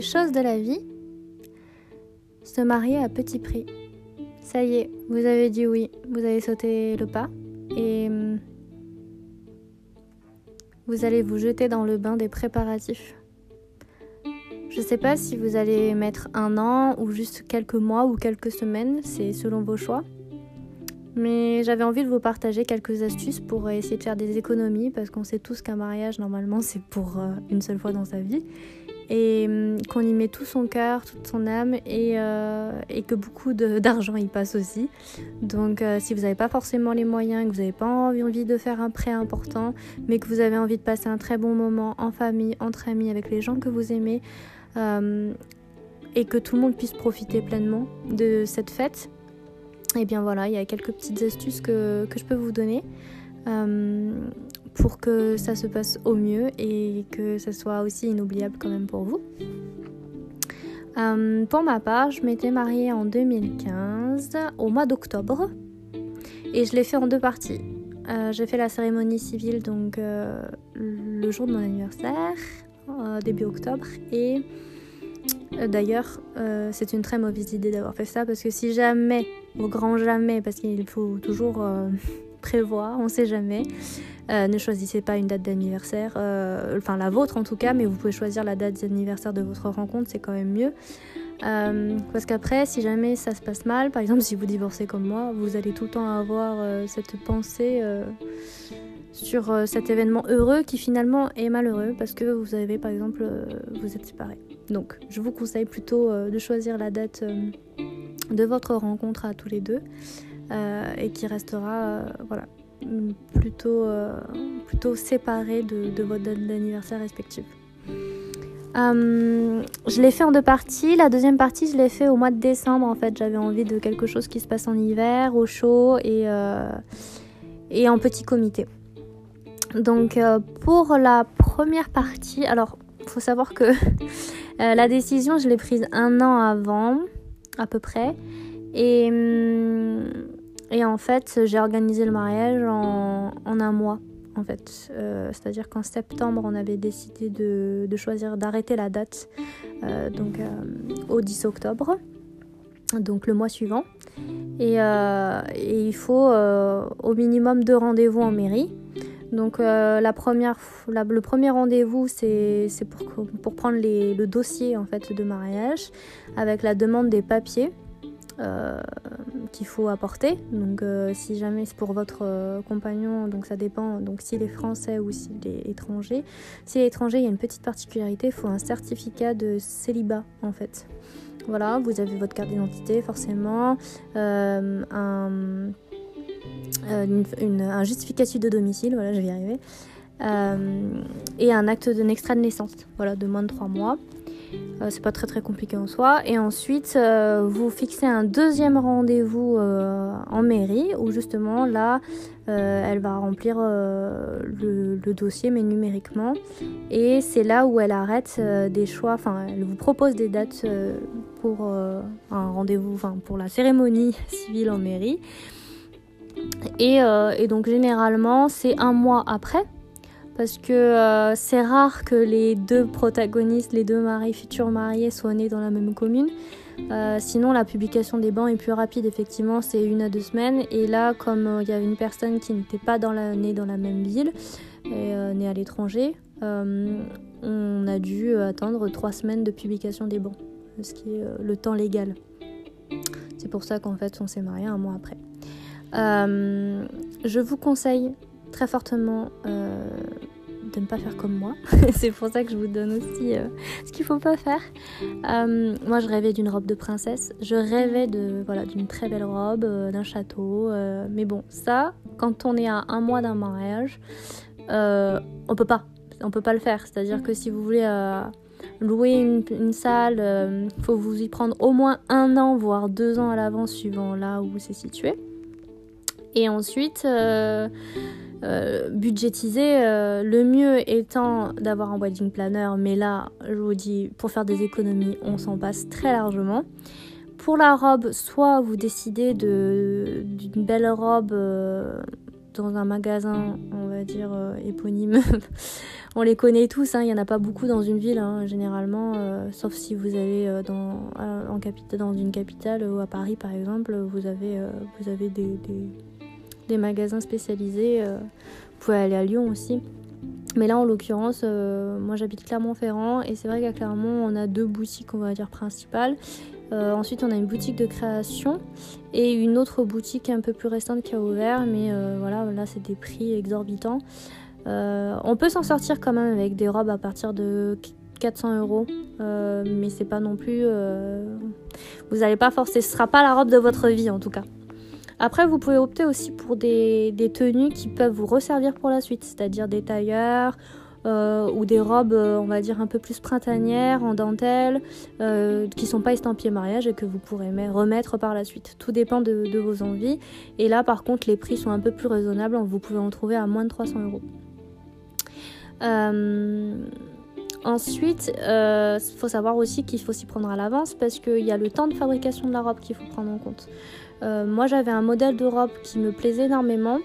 les choses de la vie, se marier à petit prix. Ça y est, vous avez dit oui, vous avez sauté le pas et hum, vous allez vous jeter dans le bain des préparatifs. Je sais pas si vous allez mettre un an ou juste quelques mois ou quelques semaines, c'est selon vos choix. Mais j'avais envie de vous partager quelques astuces pour essayer de faire des économies parce qu'on sait tous qu'un mariage normalement c'est pour euh, une seule fois dans sa vie et hum, qu'on y met tout son cœur, toute son âme et, euh, que beaucoup d'argent y passe aussi. Donc euh, si vous n'avez pas forcément les moyens, que vous n'avez pas envie de faire un prêt important, mais que vous avez envie de passer un très bon moment en famille, entre amis, avec les gens que vous aimez, euh, et que tout le monde puisse profiter pleinement de cette fête, et eh bien voilà, il y a quelques petites astuces que, que je peux vous donner pour que ça se passe au mieux et que ça soit aussi inoubliable quand même pour vous. Euh, pour ma part, je m'étais mariée en 2015 au mois d'octobre et je l'ai fait en deux parties. Euh, j'ai fait la cérémonie civile donc euh, le jour de mon anniversaire, début octobre, et d'ailleurs c'est une très mauvaise idée d'avoir fait ça parce que si jamais, au grand jamais, parce qu'il faut toujours prévoir, on sait jamais, euh, ne choisissez pas une date d'anniversaire, euh, enfin la vôtre en tout cas, mais vous pouvez choisir la date d'anniversaire de votre rencontre, c'est quand même mieux. Euh, parce qu'après, si jamais ça se passe mal, par exemple si vous divorcez comme moi, vous allez tout le temps avoir cette pensée sur cet événement heureux qui finalement est malheureux parce que vous avez par exemple, vous êtes séparés. Donc je vous conseille plutôt de choisir la date de votre rencontre à tous les deux. et qui restera voilà, plutôt, euh, plutôt séparés de, de votre date d'anniversaire respective. Euh, je l'ai fait en deux parties. La deuxième partie, je l'ai fait au mois de décembre. En fait, j'avais envie de quelque chose qui se passe en hiver, au chaud et, euh, et en petit comité. Donc, pour la première partie, alors, faut savoir que la décision, je l'ai prise un an avant, à peu près. Et. Et en fait, j'ai organisé le mariage en, un mois. En fait, euh, c'est-à-dire qu'en septembre, on avait décidé de, choisir d'arrêter la date, euh, donc euh, au 10 octobre, donc le mois suivant. Et, il faut au minimum deux rendez-vous en mairie. Donc la première, le premier rendez-vous, c'est pour, pour prendre le dossier en fait de mariage avec la demande des papiers. Euh, qu'il faut apporter. Donc euh, si jamais c'est pour votre euh, compagnon, donc ça dépend, donc s'il est français ou s'il est étranger. S'il est étranger, il y a une petite particularité, il faut un certificat de célibat en fait. Voilà, vous avez votre carte d'identité forcément, un, un justificatif de domicile, voilà, je vais y arriver, et un acte d'un extrait de naissance, voilà, de moins de 3 mois. Euh, c'est pas très très compliqué en soi. Et ensuite, euh, vous fixez un deuxième rendez-vous euh, en mairie où justement là, elle va remplir le, dossier mais numériquement. Et c'est là où elle arrête des choix, enfin elle vous propose des dates pour un rendez-vous, enfin pour la cérémonie civile en mairie. Et, et donc généralement c'est un mois après parce que euh, c'est rare que les deux protagonistes, les deux maris, futurs mariés, soient nés dans la même commune. Euh, sinon, la publication des bancs est plus rapide, effectivement, c'est une à deux semaines. Et là, comme euh, il y a une personne qui n'était pas née dans la même ville, et née à l'étranger, on a dû attendre trois semaines de publication des bancs, ce qui est le temps légal. C'est pour ça qu'en fait, on s'est marié un mois après. je vous conseille très fortement de ne pas faire comme moi. c'est pour ça que je vous donne aussi euh, ce qu'il faut pas faire. Euh, moi, je rêvais d'une robe de princesse. Je rêvais de voilà d'une très belle robe, euh, d'un château. mais bon, ça, quand on est à un mois d'un mariage, on peut pas. On peut pas le faire. C'est-à-dire que si vous voulez louer une, salle, il faut vous y prendre au moins un an, voire deux ans à l'avance, suivant là où c'est situé. Et ensuite, budgétiser, euh, le mieux étant d'avoir un wedding planner, mais là, je vous dis, pour faire des économies, on s'en passe très largement. Pour la robe, soit vous décidez d'une belle robe euh, dans un magasin, on va dire, éponymes. on les connaît tous, hein, il n'y en a pas beaucoup dans une ville, hein, généralement, sauf si vous allez dans, en dans une capitale ou à Paris par exemple, vous avez, des magasins spécialisés. vous pouvez aller à Lyon aussi. Mais là, en l'occurrence, moi j'habite Clermont-Ferrand et c'est vrai qu'à Clermont, on a deux boutiques, on va dire, principales. Euh, ensuite, on a une boutique de création et une autre boutique un peu plus récente qui a ouvert, mais euh, voilà, là c'est des prix exorbitants. Euh, on peut s'en sortir quand même avec des robes à partir de 400 euros, mais c'est pas non plus. vous n'allez pas forcer, ce sera pas la robe de votre vie en tout cas. Après, vous pouvez opter aussi pour des, tenues qui peuvent vous resservir pour la suite, c'est-à-dire des tailleurs euh, ou des robes, euh, on va dire, un peu plus printanières, en dentelle, euh, qui sont pas estampillées mariage et que vous pourrez remettre par la suite. Tout dépend de, vos envies. Et là, par contre, les prix sont un peu plus raisonnables. Vous pouvez en trouver à moins de 300 euros. Ensuite, il faut savoir aussi qu'il faut s'y prendre à l'avance parce qu'il y a le temps de fabrication de la robe qu'il faut prendre en compte. Moi, j'avais un modèle de robe qui me plaisait énormément.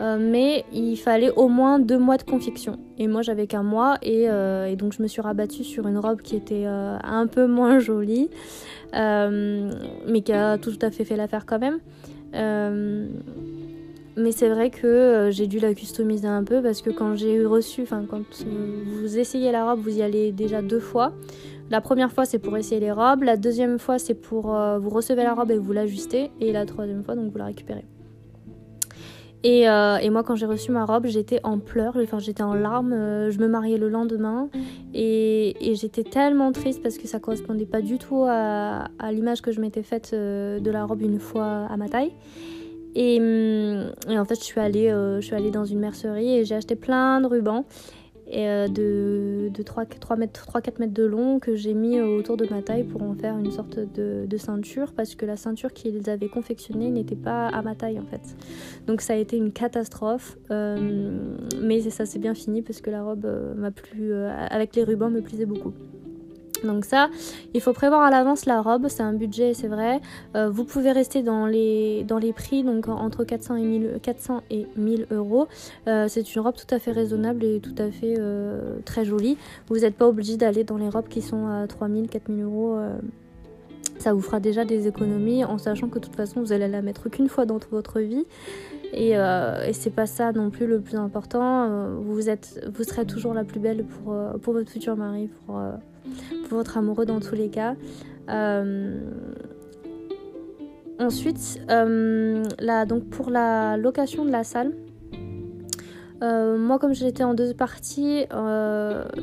Euh, mais il fallait au moins deux mois de confection. Et moi j'avais qu'un mois euh, et, donc je me suis rabattue sur une robe qui était euh, un peu moins jolie, mais qui a tout à fait fait l'affaire quand même. mais c'est vrai que j'ai dû la customiser un peu parce que quand j'ai reçu, enfin quand vous essayez la robe, vous y allez déjà deux fois. La première fois c'est pour essayer les robes, la deuxième fois c'est pour vous recevez la robe et vous l'ajustez, et la troisième fois donc vous la récupérez. Euh, et, moi, quand j'ai reçu ma robe, j'étais en pleurs, enfin, j'étais en larmes. Euh, je me mariais le lendemain et, j'étais tellement triste parce que ça correspondait pas du tout à, l'image que je m'étais faite euh, de la robe une fois à ma taille. Et, hum, en fait, je suis allée dans une mercerie et j'ai acheté plein de rubans et euh, de, de 3-4 mètres, mètres de long que j'ai mis autour de ma taille pour en faire une sorte de, de ceinture parce que la ceinture qu'ils avaient confectionnée n'était pas à ma taille en fait. Donc ça a été une catastrophe, euh, mais ça s'est bien fini parce que la robe euh, m'a plu, avec les rubans me plaisait beaucoup. Donc ça, il faut prévoir à l'avance la robe, c'est un budget, c'est vrai. Euh, vous pouvez rester dans les, dans les prix, donc entre 400 et 1000, 400 et 1000 euros. Euh, c'est une robe tout à fait raisonnable et tout à fait euh, très jolie. Vous n'êtes pas obligé d'aller dans les robes qui sont à 3000, 4000 euros. ça vous fera déjà des économies en sachant que de toute façon vous allez la mettre qu'une fois dans votre vie. Et, et c'est pas ça non plus le plus important. vous, êtes, vous serez toujours la plus belle pour, pour votre futur mari, pour pour votre amoureux dans tous les cas. Euh, ensuite, euh, donc pour la location de la salle, euh, moi, comme j'étais en deux parties,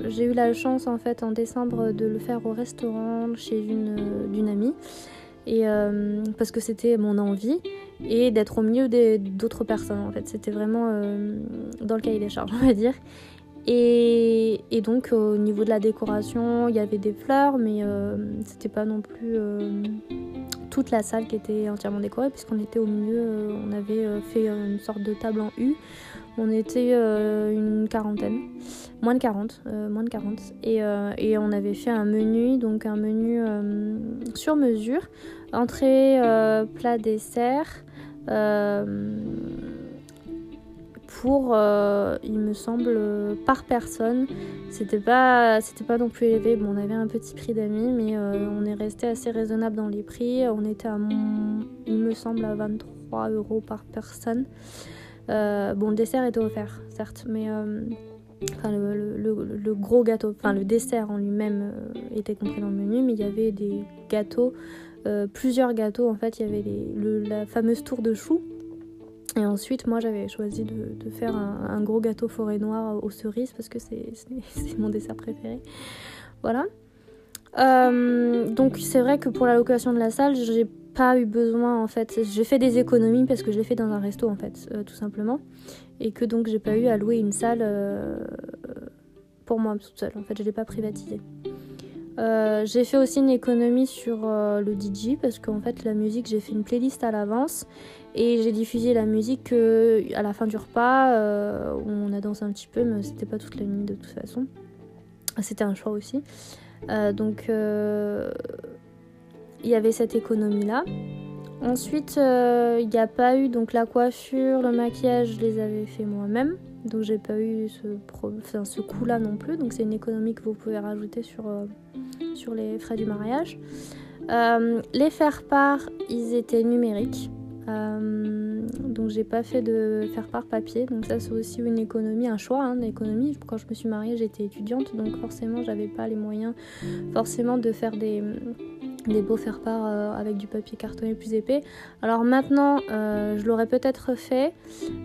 j'ai eu la chance en fait en décembre de le faire au restaurant chez une, amie. Et parce que c'était mon envie et d'être au milieu d'autres personnes en fait. C'était vraiment dans le cahier des charges, on va dire. Et, donc au niveau de la décoration, il y avait des fleurs, mais euh, c'était pas non plus euh, toute la salle qui était entièrement décorée, puisqu'on était au milieu, euh, on avait fait une sorte de table en U. On était une quarantaine, moins de 40, moins de 40. Et, et, on avait fait un menu, donc un menu sur mesure, entrée, plat, dessert pour, euh, il me semble, par personne. C'était pas, pas non plus élevé. Bon, on avait un petit prix d'amis, mais euh, on est resté assez raisonnable dans les prix. On était à, il me semble, à 23 euros par personne. Euh, bon, le dessert était offert, certes, mais enfin, le, gros gâteau, enfin le dessert en lui-même était compris dans le menu, mais il y avait des gâteaux, plusieurs gâteaux. En fait, il y avait la fameuse tour de choux et ensuite, moi, j'avais choisi de, faire un, gros gâteau forêt noire aux cerises parce que c'est mon dessert préféré. Voilà. Euh, donc, c'est vrai que pour la location de la salle, j'ai pas eu besoin en fait. J'ai fait des économies parce que je l'ai fait dans un resto en fait, euh, tout simplement. Et que donc, j'ai pas eu à louer une salle euh, pour moi toute seule. En fait, je l'ai pas privatisée. j'ai fait aussi une économie sur le DJ parce qu'en fait la musique j'ai fait une playlist à l'avance et j'ai diffusé la musique euh, à la fin du repas, euh, on a dansé un petit peu, mais c'était pas toute la nuit de toute façon. C'était un choix aussi. Euh, donc il y avait cette économie-là. Ensuite, il n'y a pas eu donc la coiffure, le maquillage, je les avais fait moi-même. Donc j'ai pas eu ce, enfin, ce coup-là non plus. Donc c'est une économie que vous pouvez rajouter sur, sur les frais du mariage. les faire-part, ils étaient numériques. Euh, donc j'ai pas fait de faire part papier, donc ça c'est aussi une économie, un choix hein, d'économie. Quand je me suis mariée, j'étais étudiante, donc forcément j'avais pas les moyens forcément de faire des des beaux faire-part euh, avec du papier cartonné plus épais. Alors maintenant, euh, je l'aurais peut-être fait,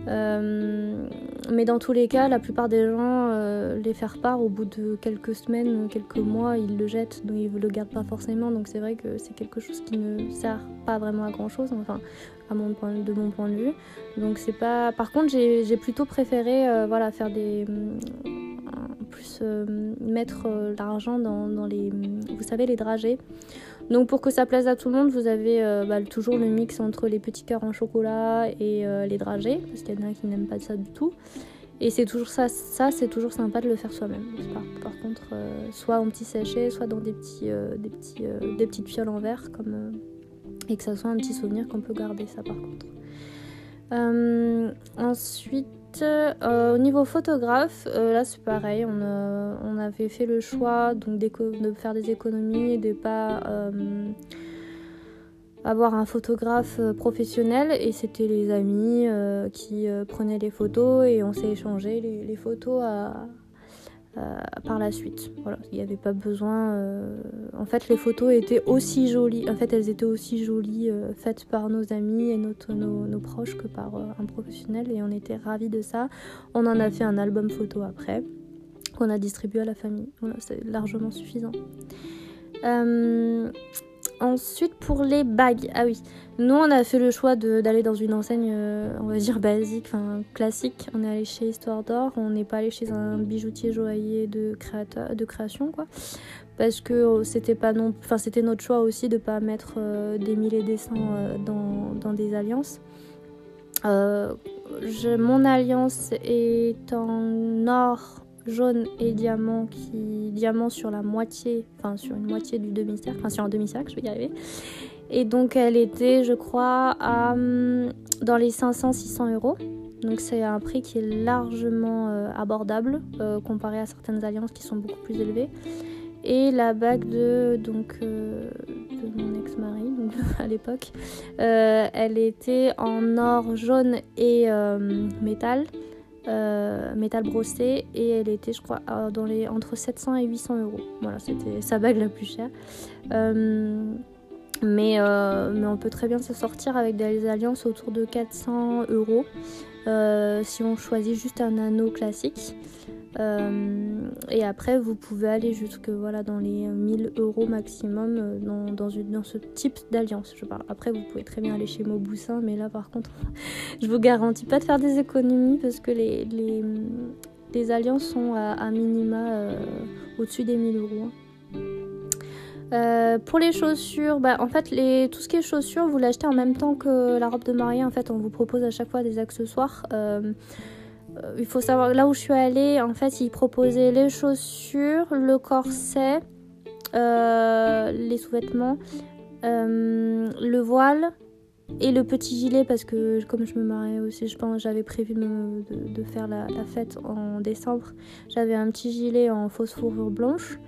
euh, mais dans tous les cas, la plupart des gens les faire-part au bout de quelques semaines, quelques mois, ils le jettent, donc ils ne le gardent pas forcément. Donc c'est vrai que c'est quelque chose qui ne sert pas vraiment à grand-chose, enfin, à mon point, de mon point de vue. Donc c'est pas. Par contre, j'ai plutôt préféré, voilà, faire des plus mettre l'argent dans, dans, les, vous savez, les dragées. Donc pour que ça plaise à tout le monde, vous avez euh, bah, toujours le mix entre les petits cœurs en chocolat et euh, les dragées, parce qu'il y en a qui n'aiment pas ça du tout. Et c'est toujours ça, ça c'est toujours sympa de le faire soi-même. Par, contre, euh, soit en petit sachet, soit dans des, petits, des, petits, des petites fioles en verre, comme, et que ça soit un petit souvenir qu'on peut garder, ça par contre. ensuite, euh, au niveau photographe, euh, là c'est pareil, on, avait fait le choix de faire des économies et de pas euh, avoir un photographe professionnel. Et c'était les amis qui prenaient les photos et on s'est échangé les photos à, euh, par la suite. Il n'y avait pas besoin. Euh, en fait, les photos étaient aussi jolies. En fait, elles étaient aussi jolies euh, faites par nos amis et notre, nos, proches que par un professionnel, et on était ravis de ça. On en a fait un album photo après qu'on a distribué à la famille. Voilà, c'est largement suffisant. Ensuite, pour les bagues, ah oui, nous on a fait le choix d'aller dans une enseigne, euh, on va dire basique, enfin classique. On est allé chez Histoire d'Or, on n'est pas allé chez un bijoutier joaillier de, de création, quoi. Parce que euh, c'était pas non, enfin c'était notre choix aussi de pas mettre euh, des milliers des cents dans, dans, des alliances. Mon alliance est en or jaune et diamant qui diamant sur la moitié, enfin sur une moitié du demi-cercle, enfin sur un demi-cercle, je vais y arriver. Et donc elle était, je crois, hum, dans les 500-600 euros. Donc c'est un prix qui est largement euh, abordable euh, comparé à certaines alliances qui sont beaucoup plus élevées. Et la bague de, donc, euh, de mon ex-mari à l'époque, elle était en or jaune et métal. Euh, métal brossé et elle était je crois euh, dans les entre 700 et 800 euros. Voilà c'était sa bague la plus chère. Euh, mais, mais on peut très bien se sortir avec des alliances autour de 400 euros si on choisit juste un anneau classique. euh, et après, vous pouvez aller jusque voilà, dans les 1000 euros maximum euh, dans, dans, ce type d'alliance. Après, vous pouvez très bien aller chez Mauboussin, mais là, par contre, je vous garantis pas de faire des économies parce que les, les, les alliances sont à, minima euh, au-dessus des 1000 euros. Hein. pour les chaussures, bah, en fait, les, tout ce qui est chaussures, vous l'achetez en même temps que la robe de mariée. En fait, on vous propose à chaque fois des accessoires. Euh, il faut savoir, là où je suis allée, en fait, ils proposaient les chaussures, le corset, euh, les sous-vêtements, euh, le voile et le petit gilet parce que comme je me mariais aussi, je pense j'avais prévu de, faire la, fête en décembre. J'avais un petit gilet en fausse fourrure blanche.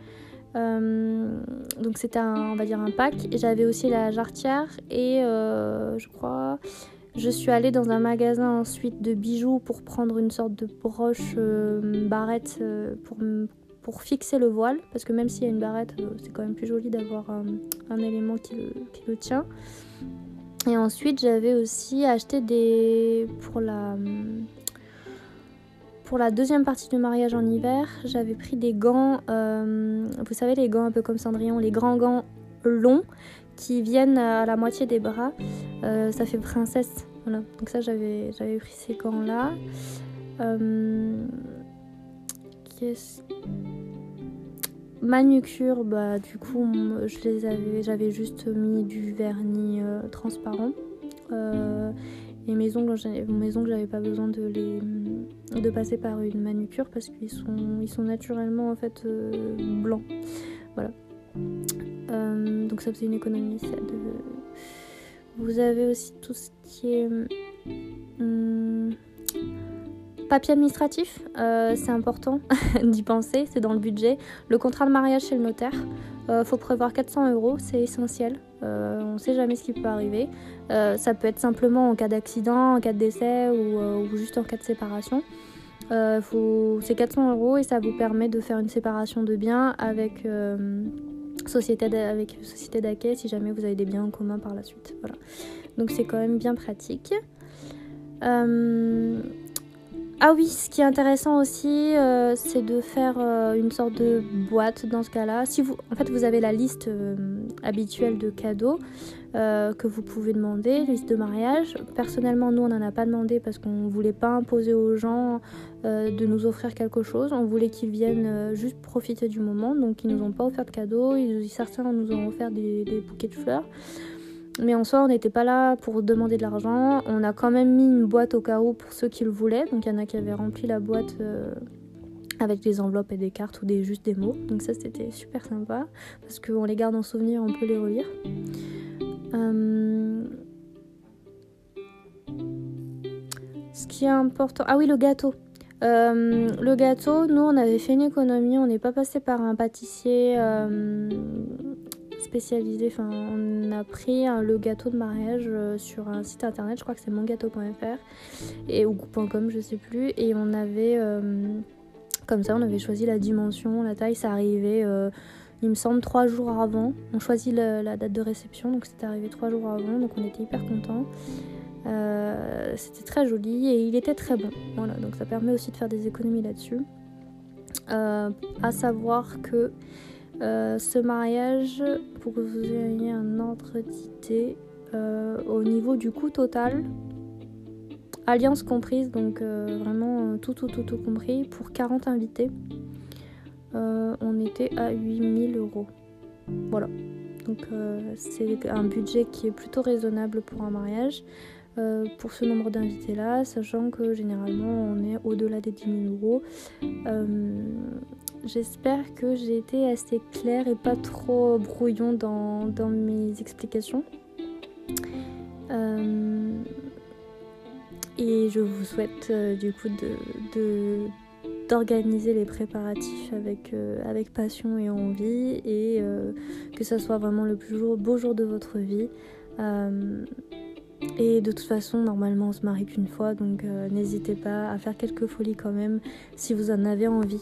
donc c'était on va dire un pack. J'avais aussi la jarretière et je crois je suis allée dans un magasin ensuite de bijoux pour prendre une sorte de broche euh, barrette euh, pour, fixer le voile. Parce que même s'il y a une barrette, euh, c'est quand même plus joli d'avoir un, élément qui le, qui tient. Et ensuite, j'avais aussi acheté des. Pour la. Pour la deuxième partie du mariage en hiver, j'avais pris des gants, vous savez, les gants un peu comme Cendrillon, les grands gants longs qui viennent à la moitié des bras. Euh, ça fait princesse. Voilà. Donc ça, j'avais, pris ces gants-là. Euh, Manucure, bah du coup, je les avais, j'avais juste mis du vernis euh, transparent. et mes ongles, mes ongles, j'avais pas besoin de les, de passer par une manucure parce qu'ils sont, ils sont naturellement en fait blancs. Voilà. Donc ça faisait une économie Vous avez aussi tout ce qui est hum, papier administratif. c'est important d'y penser, c'est dans le budget. Le contrat de mariage chez le notaire. Il faut prévoir 400 euros, c'est essentiel. on ne sait jamais ce qui peut arriver. ça peut être simplement en cas d'accident, en cas de décès ou, juste en cas de séparation. Euh, c'est 400 euros et ça vous permet de faire une séparation de biens avec, euh, société, avec société d'accueil si jamais vous avez des biens en commun par la suite. Voilà. Donc c'est quand même bien pratique. Euh, ah oui, ce qui est intéressant aussi, euh, c'est de faire une sorte de boîte dans ce cas-là. Si vous, en fait, vous avez la liste habituelle de cadeaux. Euh, que vous pouvez demander, liste de mariage. Personnellement, nous, on n'en a pas demandé parce qu'on ne voulait pas imposer aux gens euh, de nous offrir quelque chose. On voulait qu'ils viennent euh, juste profiter du moment. Donc, ils nous ont pas offert de cadeaux. Ils, certains nous ont offert des, bouquets de fleurs. Mais en soi, on n'était pas là pour demander de l'argent. On a quand même mis une boîte au cas où pour ceux qui le voulaient. Donc, il y en a qui avaient rempli la boîte avec des enveloppes et des cartes ou des, juste des mots. Donc ça c'était super sympa parce qu'on les garde en souvenir, on peut les relire. Euh, ce qui est important. Ah oui, le gâteau. Euh, le gâteau, nous on avait fait une économie, on n'est pas passé par un pâtissier euh, on a pris le gâteau de mariage sur un site internet, je crois que c'est mongâteau.fr et ou .com, je sais plus. Et on avait, comme ça, on avait choisi la dimension, la taille, ça arrivait il me semble, trois jours avant. On choisit la date de réception, donc c'était arrivé trois jours avant, donc on était hyper contents. Euh, c'était très joli et il était très bon. Voilà, donc ça permet aussi de faire des économies là-dessus. Euh, à savoir que euh, ce mariage, pour que vous ayez un ordre d'idée, au niveau du coût total, alliance comprise, donc vraiment tout, tout, tout, tout compris, pour 40 invités. Euh, on était à 8000 euros. Voilà. Donc euh, c'est un budget qui est plutôt raisonnable pour un mariage. Euh, pour ce nombre d'invités là, sachant que généralement on est au-delà des 10 000 euros. J'espère que j'ai été assez claire et pas trop brouillon dans, mes explications. et je vous souhaite du coup d'organiser les préparatifs avec, euh, avec passion et envie et euh, que ça soit vraiment le plus beau jour de votre vie. Euh, et de toute façon, normalement, on se marie qu'une fois, donc n'hésitez pas à faire quelques folies quand même si vous en avez envie.